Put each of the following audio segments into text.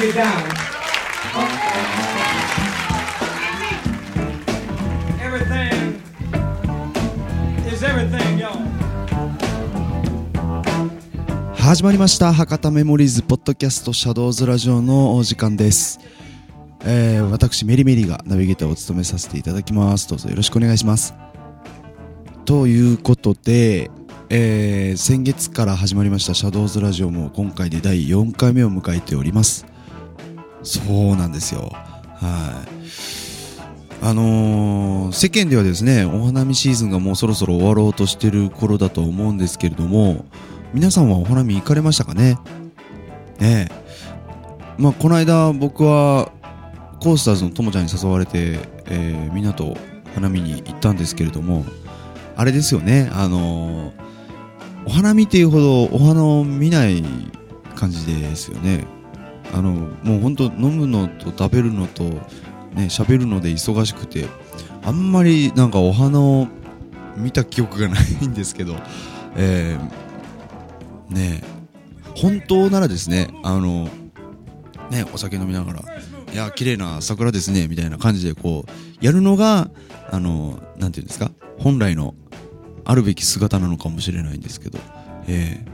me down. Everything is everything, y'all. 始まりました。博多メモリーズポッドキャストシャドウズラジオのお時間です、えー、私メリメリがナビゲーターを務めさせていただきます。どうぞよろしくお願いします。ということで、えー、先月から始まりましたシャドウズラジオも今回で第4回目を迎えております。そうなんですよ。はい。あのー世間ではですねお花見シーズンがもうそろそろ終わろうとしてる頃だと思うんですけれども皆さんはお花見行かれましたかね？ねえ。まあこの間僕はコースターズのともちゃんに誘われて、えーみんなと花見に行ったんですけれどもあれですよね。あのーお花見っていうほどお花を見ない感じですよね。あのもう本当飲むのと食べるのとね喋るので忙しくてあんまりなんかお花を見た記憶がないんですけど、えーね本当ならですねあのねお酒飲みながらいや綺麗な桜ですねみたいな感じでこうやるのがあのなんていうんですか本来のあるべき姿なのかもしれないんですけど、えー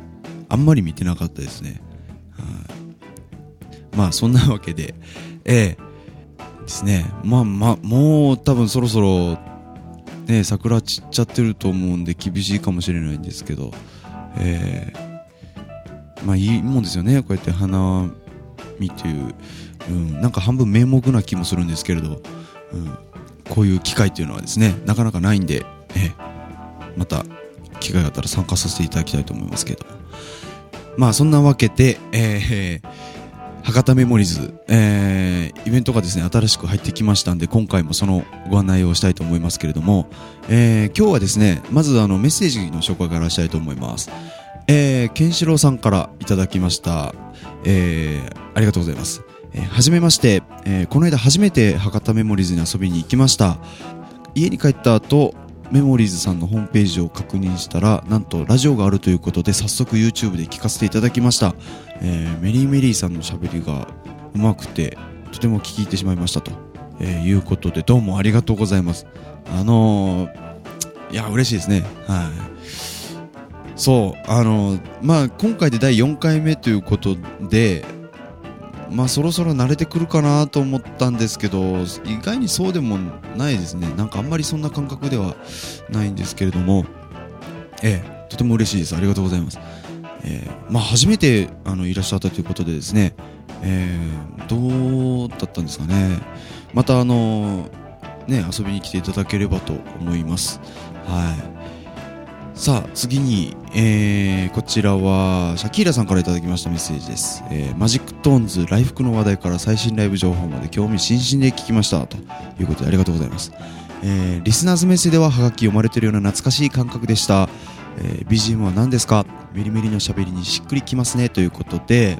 あんまり見てなかったですね。はいまあそんなわけで、えーですね。まあまあ、もう多分そろそろ、ね、桜散っちゃってると思うんで厳しいかもしれないんですけど、えーまあいいもんですよね。こうやって花見という、うん、なんか半分名目な気もするんですけれど、うん、こういう機会っていうのはですね、なかなかないんで、えーまた機会があったら参加させていただきたいと思いますけど。まあそんなわけで、えー博多メモリーズ、えーイベントがですね、新しく入ってきましたんで、今回もそのご案内をしたいと思いますけれども、えー今日はですね、まずあのメッセージの紹介からしたいと思います。えー、ケンシロウさんからいただきました。えーありがとうございます。えーはじめまして、えーこの間初めて博多メモリーズに遊びに行きました。家に帰った後、メモリーズさんのホームページを確認したら、なんとラジオがあるということで、早速 YouTube で聞かせていただきました。えーメリーメリーさんの喋りがうまくて、とても聞き入ってしまいましたと、えーいうことで、どうもありがとうございます。あのー、いや、嬉しいですね。はい。そう、あのまあ、今回で第4回目ということで、まあそろそろ慣れてくるかなと思ったんですけど意外にそうでもないですね。なんかあんまりそんな感覚ではないんですけれども。ええとても嬉しいです。ありがとうございます。えーまあ初めてあのいらっしゃったということでですね。えーどうだったんですかね。またあのね遊びに来ていただければと思います。はい。さあ次に、えーこちらはシャキーラさんからいただきましたメッセージです、えーマジックトーンズ来福の話題から最新ライブ情報まで興味津々で聞きました。ということでありがとうございます、えーリスナーズメッセではハガキ読まれてるような懐かしい感覚でした、えー BGM は何ですか？メリメリのしゃべりにしっくりきますねということで。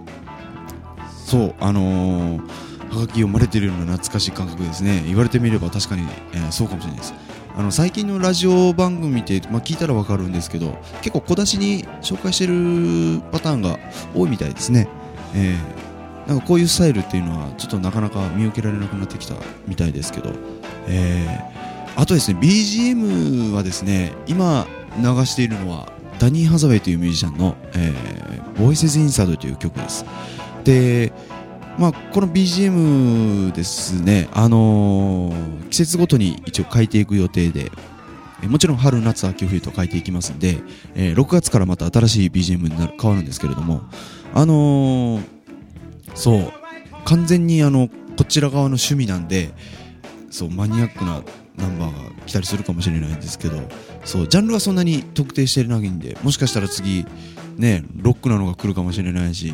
そうあのーはがき読まれてるような懐かしい感覚ですね。言われてみれば確かに、えーそうかもしれないです。あの最近のラジオ番組って、まあ、聞いたらわかるんですけど結構小出しに紹介してるパターンが多いみたいですね、えーなんかこういうスタイルっていうのはちょっとなかなか見受けられなくなってきたみたいですけど、えーあとですね BGM はですね今流しているのはダニー・ハザウェイというミュージシャンの「えー、ボイセズ・インサイド」という曲です。でまあ、この BGM ですね、あのー季節ごとに一応変えていく予定で、えもちろん春、夏、秋、冬と変えていきますんで、えー6月からまた新しい BGM になる変わるんですけれども、あのーそう、完全にあの、こちら側の趣味なんで、そう、マニアックなナンバーが来たりするかもしれないんですけど、そう、ジャンルはそんなに特定してないんで、もしかしたら次、ね、ロックなのが来るかもしれないし、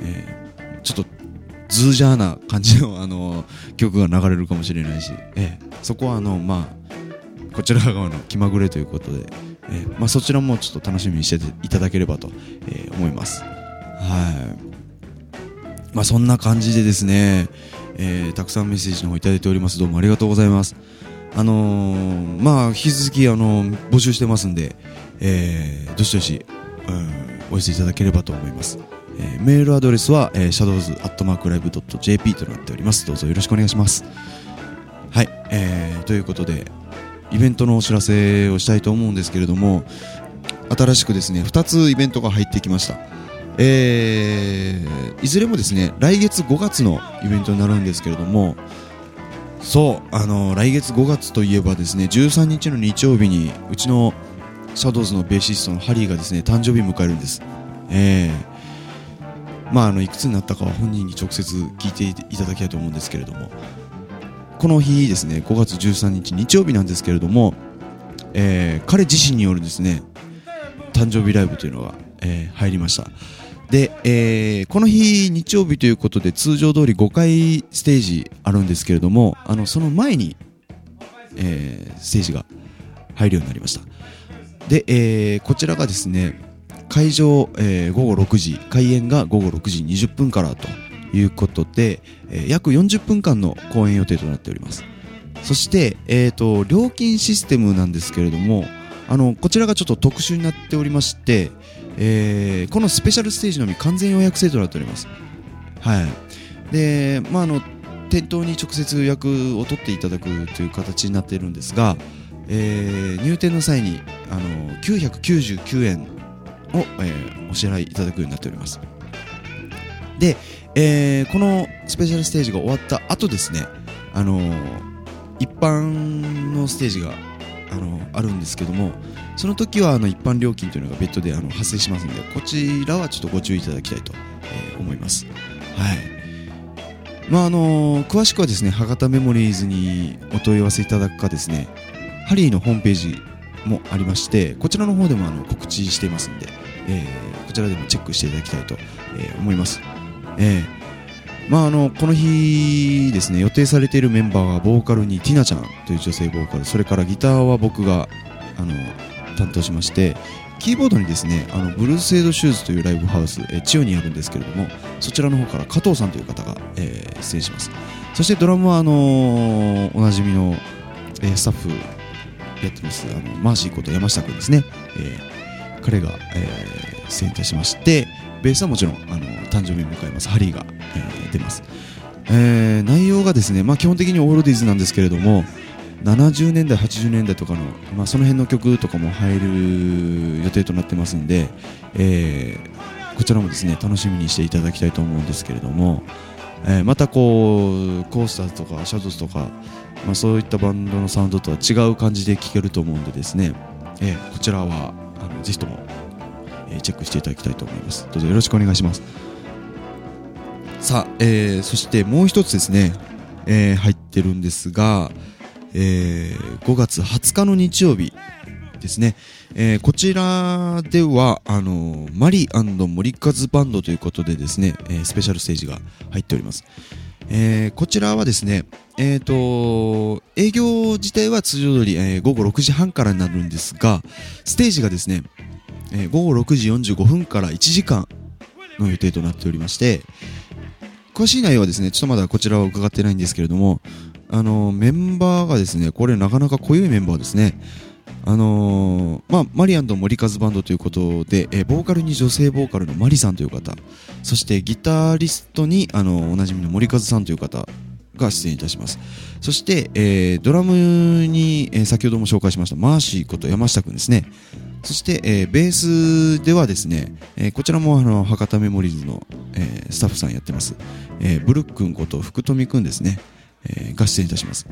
えちょっとズージャーな感じの、あの曲が流れるかもしれないし、ええそこはあの、まあ、こちら側の気まぐれということで、ええまあ、そちらもちょっと楽しみにしていただければと、えー思います。はい。まあ、そんな感じでですね、えーたくさんメッセージの方いただいております。どうもありがとうございます。あのーまあ、引き続き、あのー募集してますんで、えーどしどし、うん、お寄せいただければと思います。えーメールアドレスは、えー、shadows.live.jp となっております。どうぞよろしくお願いします。はい、えー、ということでイベントのお知らせをしたいと思うんですけれども新しくですね2つイベントが入ってきました。えーいずれもですね来月5月のイベントになるんですけれどもそうあの来月5月といえばですね13日の日曜日にうちのシャドウズのベーシストのハリーがですね誕生日迎えるんです。えーまああのいくつになったかは本人に直接聞いていただきたいと思うんですけれども。この日ですね5月13日日曜日なんですけれども、えー彼自身によるですね誕生日ライブというのが、えー入りました。で、えーこの日日曜日ということで通常通り5回ステージあるんですけれどもあのその前に、えーステージが入るようになりました。で、えーこちらがですね会場、えー午後6時開演が午後6時20分からということで、えー約40分間の公演予定となっております。そして、えー、と料金システムなんですけれどもあのこちらがちょっと特殊になっておりまして、えーこのスペシャルステージのみ完全予約制となっております。はい。でまああの店頭に直接予約を取っていただくという形になっているんですが、えー入店の際にあの999円を、えお支払いいただくようになっております。で、えーこのスペシャルステージが終わった後ですねあの一般のステージがあのあるんですけどもその時はあの一般料金というのが別途であの発生しますのでこちらはちょっとご注意いただきたいと、え思います。はい。まああの詳しくはですね博多メモリーズにお問い合わせいただくかですねハリーのホームページもありましてこちらの方でもあの告知していますんで、えーこちらでもチェックしていただきたいと、え思います、えまあ、あのこの日ですね予定されているメンバーはボーカルにティナちゃんという女性ボーカルそれからギターは僕があの担当しましてキーボードにですねあのブルースエイドシューズというライブハウス、えー、千代にあるんですけれどもそちらの方から加藤さんという方が、えー出演します。そしてドラムはあのーおなじみの、えースタッフやってますあのマーシーこと山下君ですね、えー彼が、えー出演いたしましてベースはもちろんあの誕生日を迎えます。ハリーが、えー出ます、えー内容がですね、まあ、基本的にオールディーズなんですけれども70年代80年代とかの、まあ、その辺の曲とかも入る予定となってますんで、えーこちらもですね楽しみにしていただきたいと思うんですけれども、えーまたこうコースターズとかシャドウズとか、まあ、そういったバンドのサウンドとは違う感じで聴けると思うんでですね、えーこちらはぜひとも、えチェックしていただきたいと思います。どうぞよろしくお願いします。さあ、えーそしてもう一つですね、えー入ってるんですが、えー5月20日の日曜日ですね、えーこちらではあのマリ森和バンドということでですね、えースペシャルステージが入っております、えーこちらはですねえー、と営業自体は通常通り、えー午後6時半からになるんですがステージがですね、えー午後6時45分から1時間の予定となっておりまして詳しい内容はですねちょっとまだこちらは伺ってないんですけれどもあのメンバーがですねこれなかなか濃いメンバーですね。あのーまあ、マリアンと森和バンドということで、えーボーカルに女性ボーカルのマリさんという方そしてギタリストに、あのおなじみの森和さんという方が出演いたします。そして、えードラムに、えー先ほども紹介しましたマーシーこと山下くんですね。そして、えーベースではですね、えーこちらもあの博多メモリーズの、えースタッフさんやってます、えーブルックンこと福富くんですね、えーが出演いたします。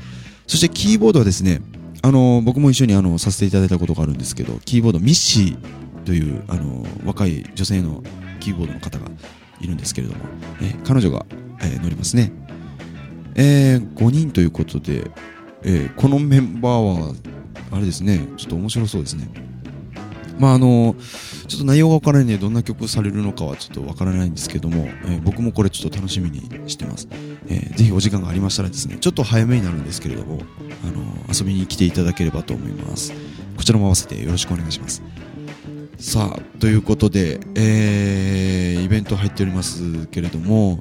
そしてキーボードはですねあの僕も一緒にあのさせていただいたことがあるんですけどキーボードミッシーというあの若い女性のキーボードの方がいるんですけれども、えー彼女が、えー乗りますね、えー5人ということで、えーこのメンバーはあれですねちょっと面白そうですね。まああのちょっと内容がわからないのでどんな曲されるのかはちょっとわからないんですけども、えー僕もこれちょっと楽しみにしてます、えーぜひお時間がありましたらですねちょっと早めになるんですけれども、あの遊びに来ていただければと思います。こちらも合わせてよろしくお願いします。さあということで、えーイベント入っておりますけれども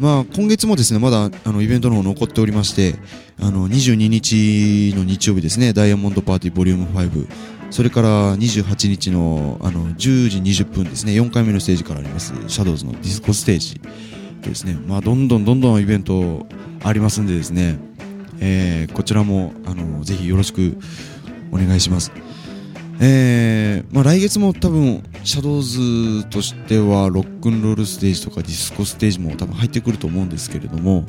まあ、今月もですね、まだ、あの、イベントの方残っておりまして、あの、22日の日曜日ですね、ダイヤモンドパーティーボリューム5、それから28日の、あの、10時20分ですね、4回目のステージからあります、シャドウズのディスコステージですね、まあ、どんどんどんどんイベントありますんでですね、えー、こちらも、あの、ぜひよろしくお願いします。えーまあ、来月も多分、シャドウズとしては、ロックンロールステージとかディスコステージも多分入ってくると思うんですけれども、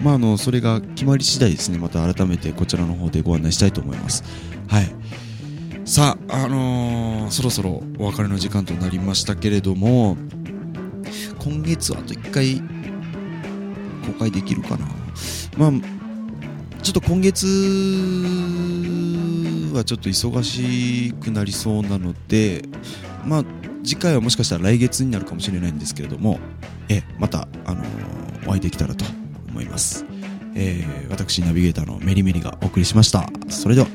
まあ、あの、それが決まり次第ですね、また改めてこちらの方でご案内したいと思います。はい。さあ、あのーそろそろお別れの時間となりましたけれども、今月はあと1回公開できるかな。まあ、ちょっと今月はちょっと忙しくなりそうなので、まあ、次回はもしかしたら来月になるかもしれないんですけれども、え、また、あのーお会いできたらと思います。えー私、ナビゲーターのメリメリがお送りしました。それでは。